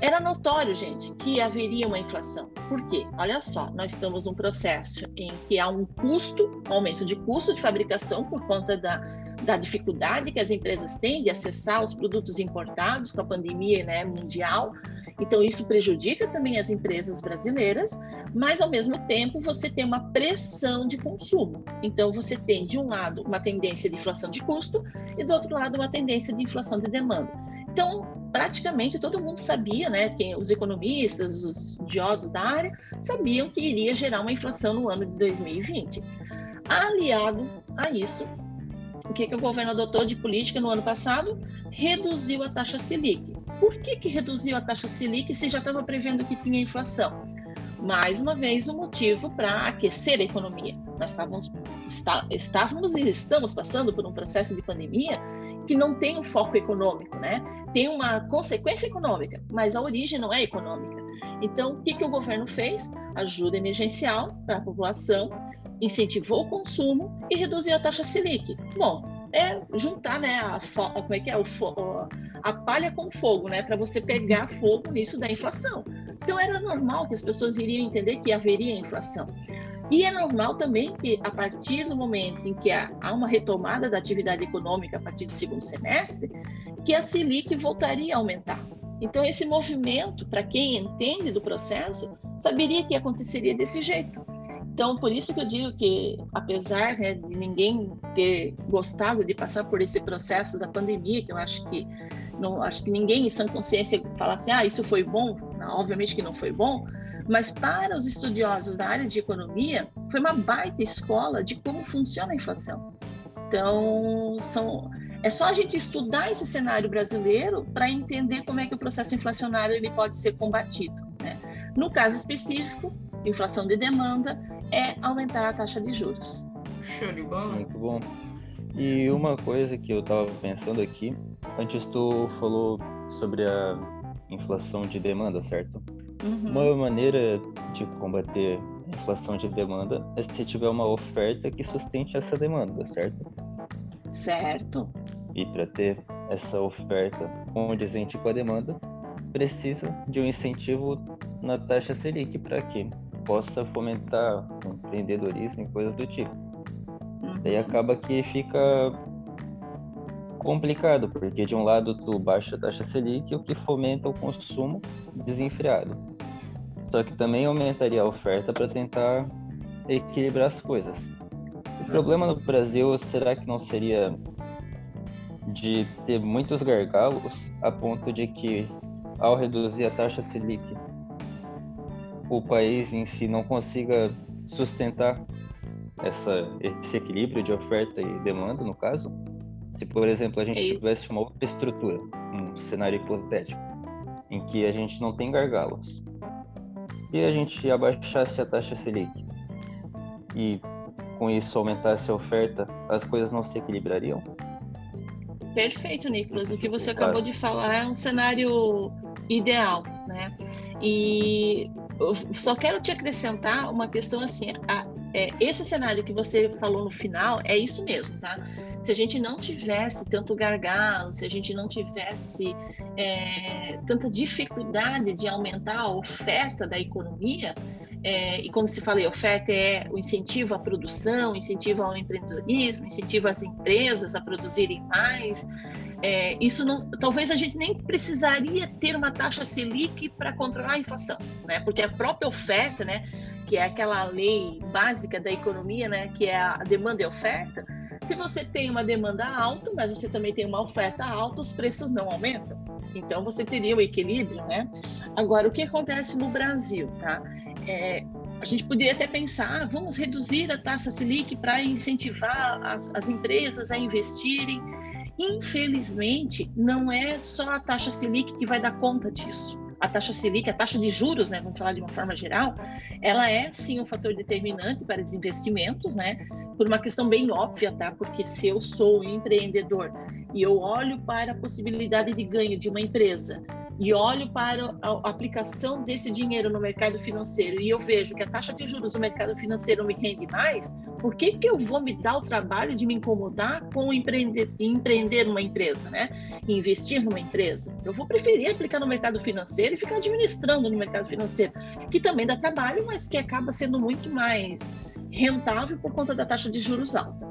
Era notório, gente, que haveria uma inflação. Por quê? Olha só, nós estamos num processo em que há um custo, um aumento de custo de fabricação por conta da, da dificuldade que as empresas têm de acessar os produtos importados com a pandemia né, mundial. Então, isso prejudica também as empresas brasileiras, mas ao mesmo tempo você tem uma pressão de consumo. Então, você tem, de um lado, uma tendência de inflação de custo e, do outro lado, uma tendência de inflação de demanda. Então, praticamente todo mundo sabia, né, quem, os economistas, os estudiosos da área, sabiam que iria gerar uma inflação no ano de 2020. Aliado a isso, o que, que o governo adotou de política no ano passado? Reduziu a taxa Selic. Por que, que reduziu a taxa Selic se já estava prevendo que tinha inflação? Mais uma vez, um motivo para aquecer a economia. Nós estávamos, está, estávamos e estamos passando por um processo de pandemia que não tem um foco econômico, né? Tem uma consequência econômica, mas a origem não é econômica. Então, o que, que o governo fez? Ajuda emergencial para a população, incentivou o consumo e reduziu a taxa Selic. Bom, é juntar, né, a, como é que é, o, a palha com fogo, né, para você pegar fogo nisso da inflação. Então era normal que as pessoas iriam entender que haveria inflação. E é normal também que, a partir do momento em que há uma retomada da atividade econômica a partir do segundo semestre, que a Selic voltaria a aumentar. Então, esse movimento, para quem entende do processo, saberia que aconteceria desse jeito. Então, por isso que eu digo que, apesar né, de ninguém ter gostado de passar por esse processo da pandemia, que eu acho que não acho que ninguém em sã consciência fala assim, ah, isso foi bom. Não, obviamente que não foi bom, mas para os estudiosos da área de economia, foi uma baita escola de como funciona a inflação. Então, são, é só a gente estudar esse cenário brasileiro para entender como é que o processo inflacionário ele pode ser combatido. Né? No caso específico, inflação de demanda é aumentar a taxa de juros. Show de bola. Muito bom. E uma coisa que eu estava pensando aqui, antes tu falou sobre a inflação de demanda, certo? Uhum. Uma maneira de combater a inflação de demanda é se tiver uma oferta que sustente essa demanda, certo? Certo. E para ter essa oferta condizente com a demanda, precisa de um incentivo na taxa Selic para que possa fomentar empreendedorismo e coisas do tipo. Uhum. Daí acaba que fica complicado, porque de um lado tu baixa a taxa Selic, o que fomenta o consumo desenfreado. Só que também aumentaria a oferta para tentar equilibrar as coisas. O problema no Brasil será que não seria de ter muitos gargalos a ponto de que ao reduzir a taxa Selic o país em si não consiga sustentar essa, esse equilíbrio de oferta e demanda, no caso? Se, por exemplo, a gente tivesse uma outra estrutura, um cenário hipotético, em que a gente não tem gargalos, se a gente abaixasse a taxa Selic e com isso aumentasse a oferta, as coisas não se equilibrariam? Perfeito, Nicolas. O que você acabou de falar é um cenário ideal, né? E eu só quero te acrescentar uma questão assim, a, é, esse cenário que você falou no final é isso mesmo, tá? Se a gente não tivesse tanto gargalo, se a gente não tivesse é, tanta dificuldade de aumentar a oferta da economia, é, e quando se fala em oferta é o incentivo à produção, incentivo ao empreendedorismo, incentivo às empresas a produzirem mais, é, isso não, talvez a gente nem precisaria ter uma taxa Selic para controlar a inflação, né? Porque a própria oferta, né, que é aquela lei básica da economia, né, que é a demanda e oferta, se você tem uma demanda alta, mas você também tem uma oferta alta, os preços não aumentam. Então você teria o equilíbrio, né? Agora o que acontece no Brasil, tá? É, a gente poderia até pensar, ah, vamos reduzir a taxa Selic para incentivar as, as empresas a investirem Infelizmente, não é só a taxa Selic que vai dar conta disso. A taxa Selic, a taxa de juros, né, vamos falar de uma forma geral, ela é sim um fator determinante para os investimentos, né? Por uma questão bem óbvia, tá? Porque se eu sou um empreendedor e eu olho para a possibilidade de ganho de uma empresa e olho para a aplicação desse dinheiro no mercado financeiro e eu vejo que a taxa de juros do mercado financeiro me rende mais, por que, que eu vou me dar o trabalho de me incomodar com empreender, empreender numa empresa, né? investir numa empresa? Eu vou preferir aplicar no mercado financeiro e ficar administrando no mercado financeiro, que também dá trabalho, mas que acaba sendo muito mais rentável por conta da taxa de juros alta.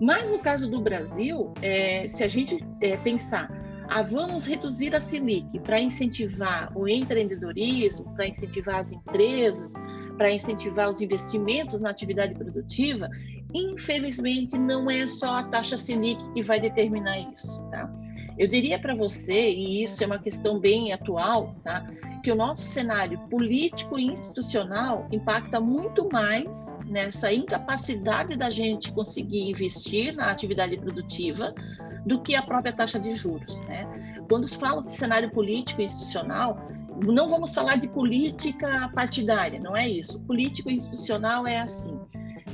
Mas no caso do Brasil, é, se a gente é, pensar ah, vamos reduzir a Selic para incentivar o empreendedorismo, para incentivar as empresas, para incentivar os investimentos na atividade produtiva, infelizmente não é só a taxa Selic que vai determinar isso, tá? Eu diria para você, e isso é uma questão bem atual, tá? que o nosso cenário político e institucional impacta muito mais nessa incapacidade da gente conseguir investir na atividade produtiva do que a própria taxa de juros. Né? Quando se fala de cenário político e institucional, não vamos falar de política partidária, não é isso. Político e institucional é assim.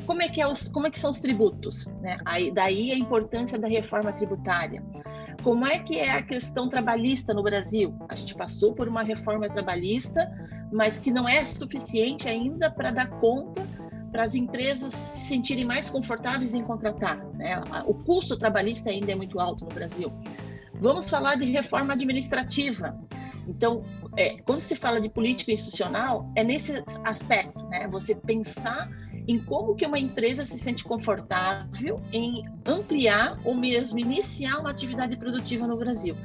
Como é que, é os, como é que são os tributos? Né? Aí, daí a importância da reforma tributária. Como é que é a questão trabalhista no Brasil? A gente passou por uma reforma trabalhista, mas que não é suficiente ainda para dar conta para as empresas se sentirem mais confortáveis em contratar. Né? O custo trabalhista ainda é muito alto no Brasil. Vamos falar de reforma administrativa. Então, é, quando se fala de política institucional, é nesse aspecto, né? Você pensar em como que uma empresa se sente confortável em ampliar ou mesmo iniciar uma atividade produtiva no Brasil.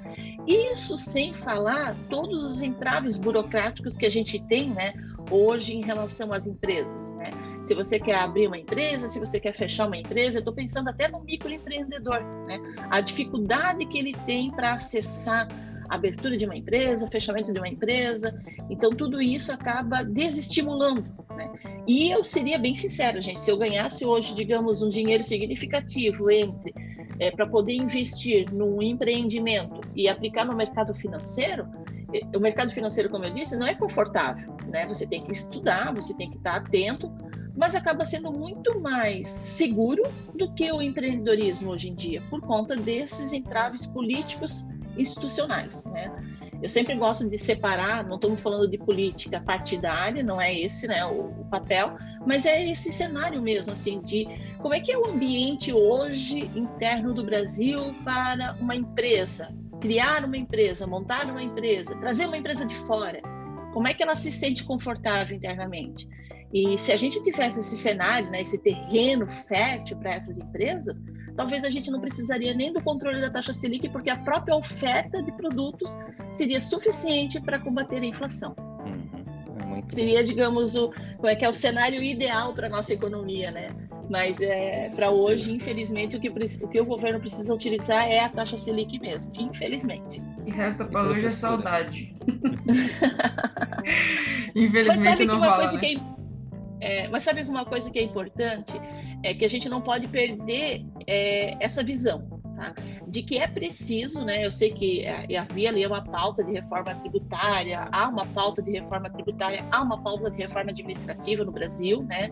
Isso sem falar todos os entraves burocráticos que a gente tem, né? Hoje em relação às empresas, né? se você quer abrir uma empresa, se você quer fechar uma empresa, eu estou pensando até no microempreendedor, né? A dificuldade que ele tem para acessar abertura de uma empresa, fechamento de uma empresa. Então, tudo isso acaba desestimulando. Né? E eu seria bem sincero, gente, se eu ganhasse hoje, digamos, um dinheiro significativo entre é, para poder investir num empreendimento e aplicar no mercado financeiro, o mercado financeiro, como eu disse, não é confortável, né? Você tem que estudar, você tem que estar atento mas acaba sendo muito mais seguro do que o empreendedorismo hoje em dia, por conta desses entraves políticos institucionais, né? Eu sempre gosto de separar, não estamos falando de política partidária, não é esse, né, o, o, papel, mas é esse cenário mesmo, assim, de como é que é o ambiente hoje interno do Brasil para uma empresa, criar uma empresa, montar uma empresa, trazer uma empresa de fora, como é que ela se sente confortável internamente? E se a gente tivesse esse cenário, né, esse terreno fértil para essas empresas, talvez a gente não precisaria nem do controle da taxa Selic, porque a própria oferta de produtos seria suficiente para combater a inflação. Uhum. É seria, digamos, o, como é que é o cenário ideal para a nossa economia, né? Mas é, para hoje, infelizmente, o que, o que o governo precisa utilizar é a taxa Selic mesmo, infelizmente. E resta para hoje é saudade. infelizmente não rola, né? que é é, mas sabe uma coisa que é importante? É que a gente não pode perder é, essa visão, tá? De que é preciso, né? Eu sei que é, havia ali uma pauta de reforma tributária, há uma pauta de reforma tributária, há uma pauta de reforma administrativa no Brasil, né?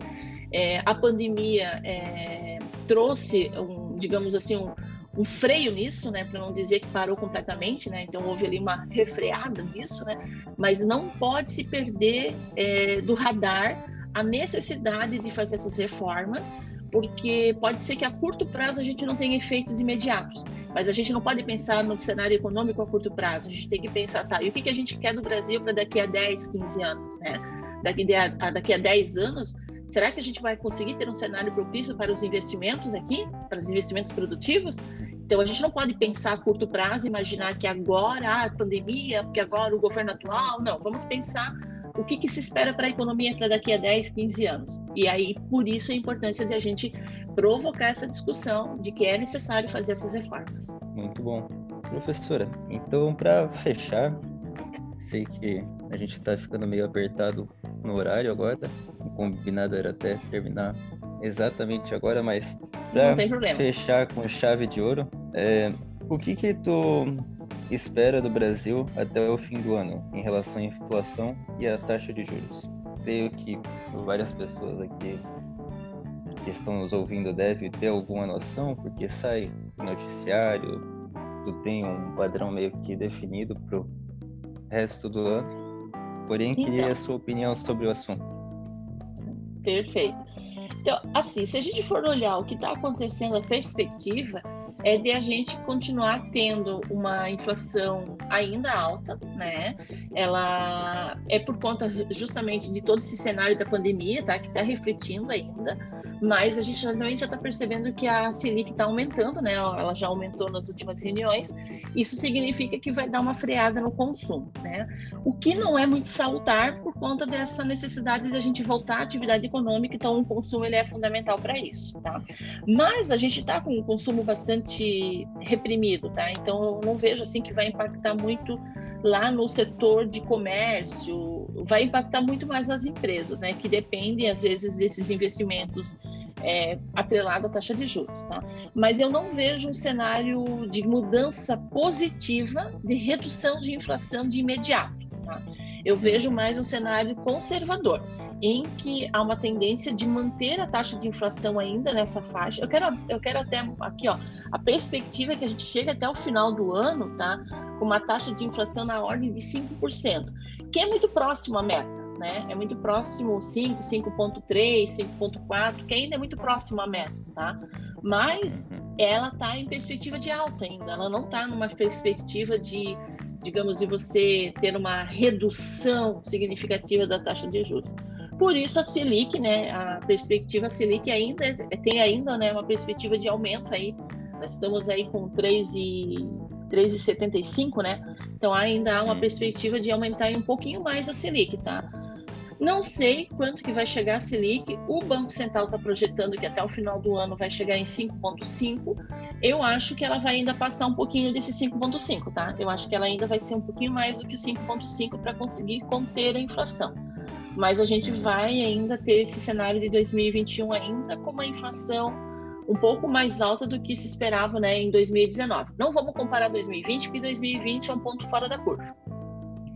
É, a pandemia é, trouxe, um, digamos assim, um, um freio nisso, né, para não dizer que parou completamente, né, então houve ali uma refreada nisso, né, mas não pode se perder é, do radar a necessidade de fazer essas reformas, porque pode ser que a curto prazo a gente não tenha efeitos imediatos, mas a gente não pode pensar no cenário econômico a curto prazo, a gente tem que pensar, tá, e o que, que a gente quer do Brasil para daqui a 10, 15 anos, né? Daqui a, daqui a 10 anos, será que a gente vai conseguir ter um cenário propício para os investimentos aqui, para os investimentos produtivos? Então, a gente não pode pensar a curto prazo, imaginar que agora ah, a pandemia, porque agora o governo atual. Não, vamos pensar o que, que se espera para a economia para daqui a 10, 15 anos. E aí, por isso, a importância de a gente provocar essa discussão de que é necessário fazer essas reformas. Muito bom. Professora, então, para fechar, sei que a gente está ficando meio apertado no horário agora. O combinado era até terminar exatamente agora, mas para fechar com chave de ouro, é, o que que tu espera do Brasil até o fim do ano em relação à inflação e à taxa de juros? Creio que várias pessoas aqui que estão nos ouvindo devem ter alguma noção, porque sai noticiário, tu tem um padrão meio que definido para o resto do ano. Porém, então, queria a sua opinião sobre o assunto. Perfeito. Então, assim, se a gente for olhar o que está acontecendo, a perspectiva, é de a gente continuar tendo uma inflação ainda alta, né? Ela é por conta justamente de todo esse cenário da pandemia, tá? Que está refletindo ainda mas a gente realmente já está percebendo que a Selic está aumentando, né? Ela já aumentou nas últimas reuniões. Isso significa que vai dar uma freada no consumo, né? O que não é muito salutar por conta dessa necessidade de a gente voltar à atividade econômica, então o consumo ele é fundamental para isso, tá? Mas a gente está com um consumo bastante reprimido, tá? Então eu não vejo assim que vai impactar muito lá no setor de comércio, vai impactar muito mais as empresas, né, que dependem às vezes desses investimentos é, à taxa de juros, tá? Mas eu não vejo um cenário de mudança positiva de redução de inflação de imediato, tá? Eu vejo mais um cenário conservador em que há uma tendência de manter a taxa de inflação ainda nessa faixa. Eu quero, eu quero até aqui, ó, a perspectiva é que a gente chega até o final do ano, tá, com uma taxa de inflação na ordem de 5%, que é muito próximo à meta. Né? É muito próximo 5, 5.3, 5.4, que ainda é muito próximo à meta, tá? Mas uhum. ela está em perspectiva de alta ainda, ela não está numa perspectiva de, digamos, de você ter uma redução significativa da taxa de juros. Por isso a Selic, né, a perspectiva Selic ainda tem ainda, né, uma perspectiva de aumento aí. Nós estamos aí com 3 e 3,75, né? Então ainda há uma perspectiva de aumentar um pouquinho mais a Selic, tá? Não sei quanto que vai chegar a Selic. O Banco Central está projetando que até o final do ano vai chegar em 5,5. Eu acho que ela vai ainda passar um pouquinho desse 5,5, tá? Eu acho que ela ainda vai ser um pouquinho mais do que 5,5 para conseguir conter a inflação mas a gente vai ainda ter esse cenário de 2021 ainda com uma inflação um pouco mais alta do que se esperava né, em 2019. Não vamos comparar 2020, porque 2020 é um ponto fora da curva.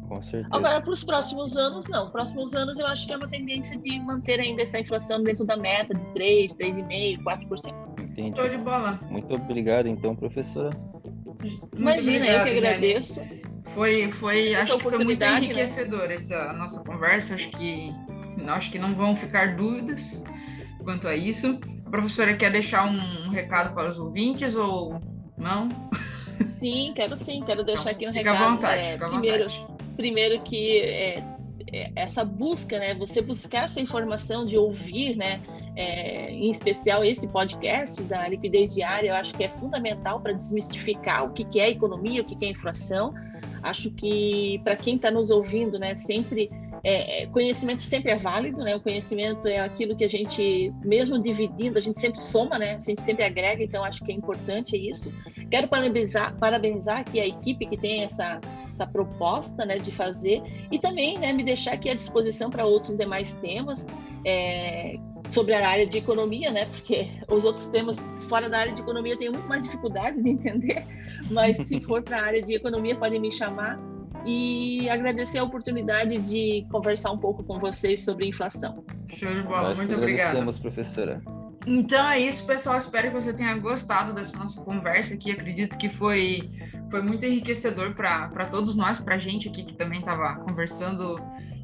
Com certeza. Agora, para os próximos anos, não. Próximos anos, eu acho que é uma tendência de manter ainda essa inflação dentro da meta de 3, 3,5%, 4%. Entendi. Show de bola. Muito obrigado, então, professora. Imagina, obrigado, eu que agradeço. Jane. Foi, foi, acho que foi muito enriquecedor né? essa nossa conversa. Acho que, acho que não vão ficar dúvidas quanto a isso. A professora quer deixar um, recado para os ouvintes ou não? Sim, quero sim, quero deixar aqui um fica recado. À vontade, é, primeiro, vontade. primeiro que é, é, essa busca, né? Você buscar essa informação de ouvir, né? É, em especial esse podcast da liquidez diária, eu acho que é fundamental para desmistificar o que, que é economia, o que, que é inflação Acho que para quem está nos ouvindo, né, sempre é, é, conhecimento sempre é válido, né? O conhecimento é aquilo que a gente, mesmo dividindo, a gente sempre soma, né? A gente sempre agrega, então acho que é importante isso. Quero parabenizar, parabenizar aqui a equipe que tem essa, essa proposta, né, de fazer e também, né, me deixar aqui à disposição para outros demais temas. É, sobre a área de economia, né? Porque os outros temas fora da área de economia têm muito mais dificuldade de entender, mas se for para a área de economia podem me chamar e agradecer a oportunidade de conversar um pouco com vocês sobre inflação. Show de bola, Nós muito obrigada. Professora. Então é isso, pessoal. Espero que você tenha gostado dessa nossa conversa aqui. Acredito que foi, foi muito enriquecedor para todos nós, para a gente aqui que também estava conversando.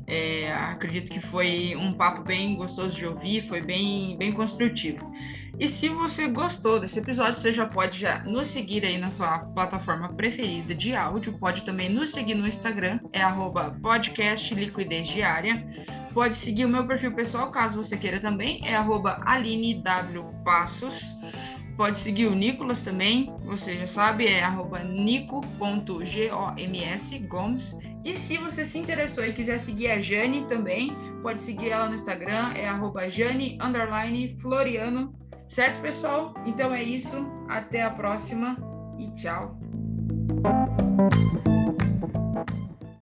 É, acredito que foi um papo bem gostoso de ouvir, foi bem, bem construtivo. E se você gostou desse episódio, você já pode já nos seguir aí na sua plataforma preferida de áudio. Pode também nos seguir no Instagram, é arroba podcast liquidez diária. Pode seguir o meu perfil pessoal, caso você queira também, é arroba Aline W Passos. Pode seguir o Nicolas também, você já sabe, é nico.goms, Gomes. E se você se interessou e quiser seguir a Jane também, pode seguir ela no Instagram, é arroba Jane, Floriano. Certo, pessoal? Então é isso. Até a próxima e tchau.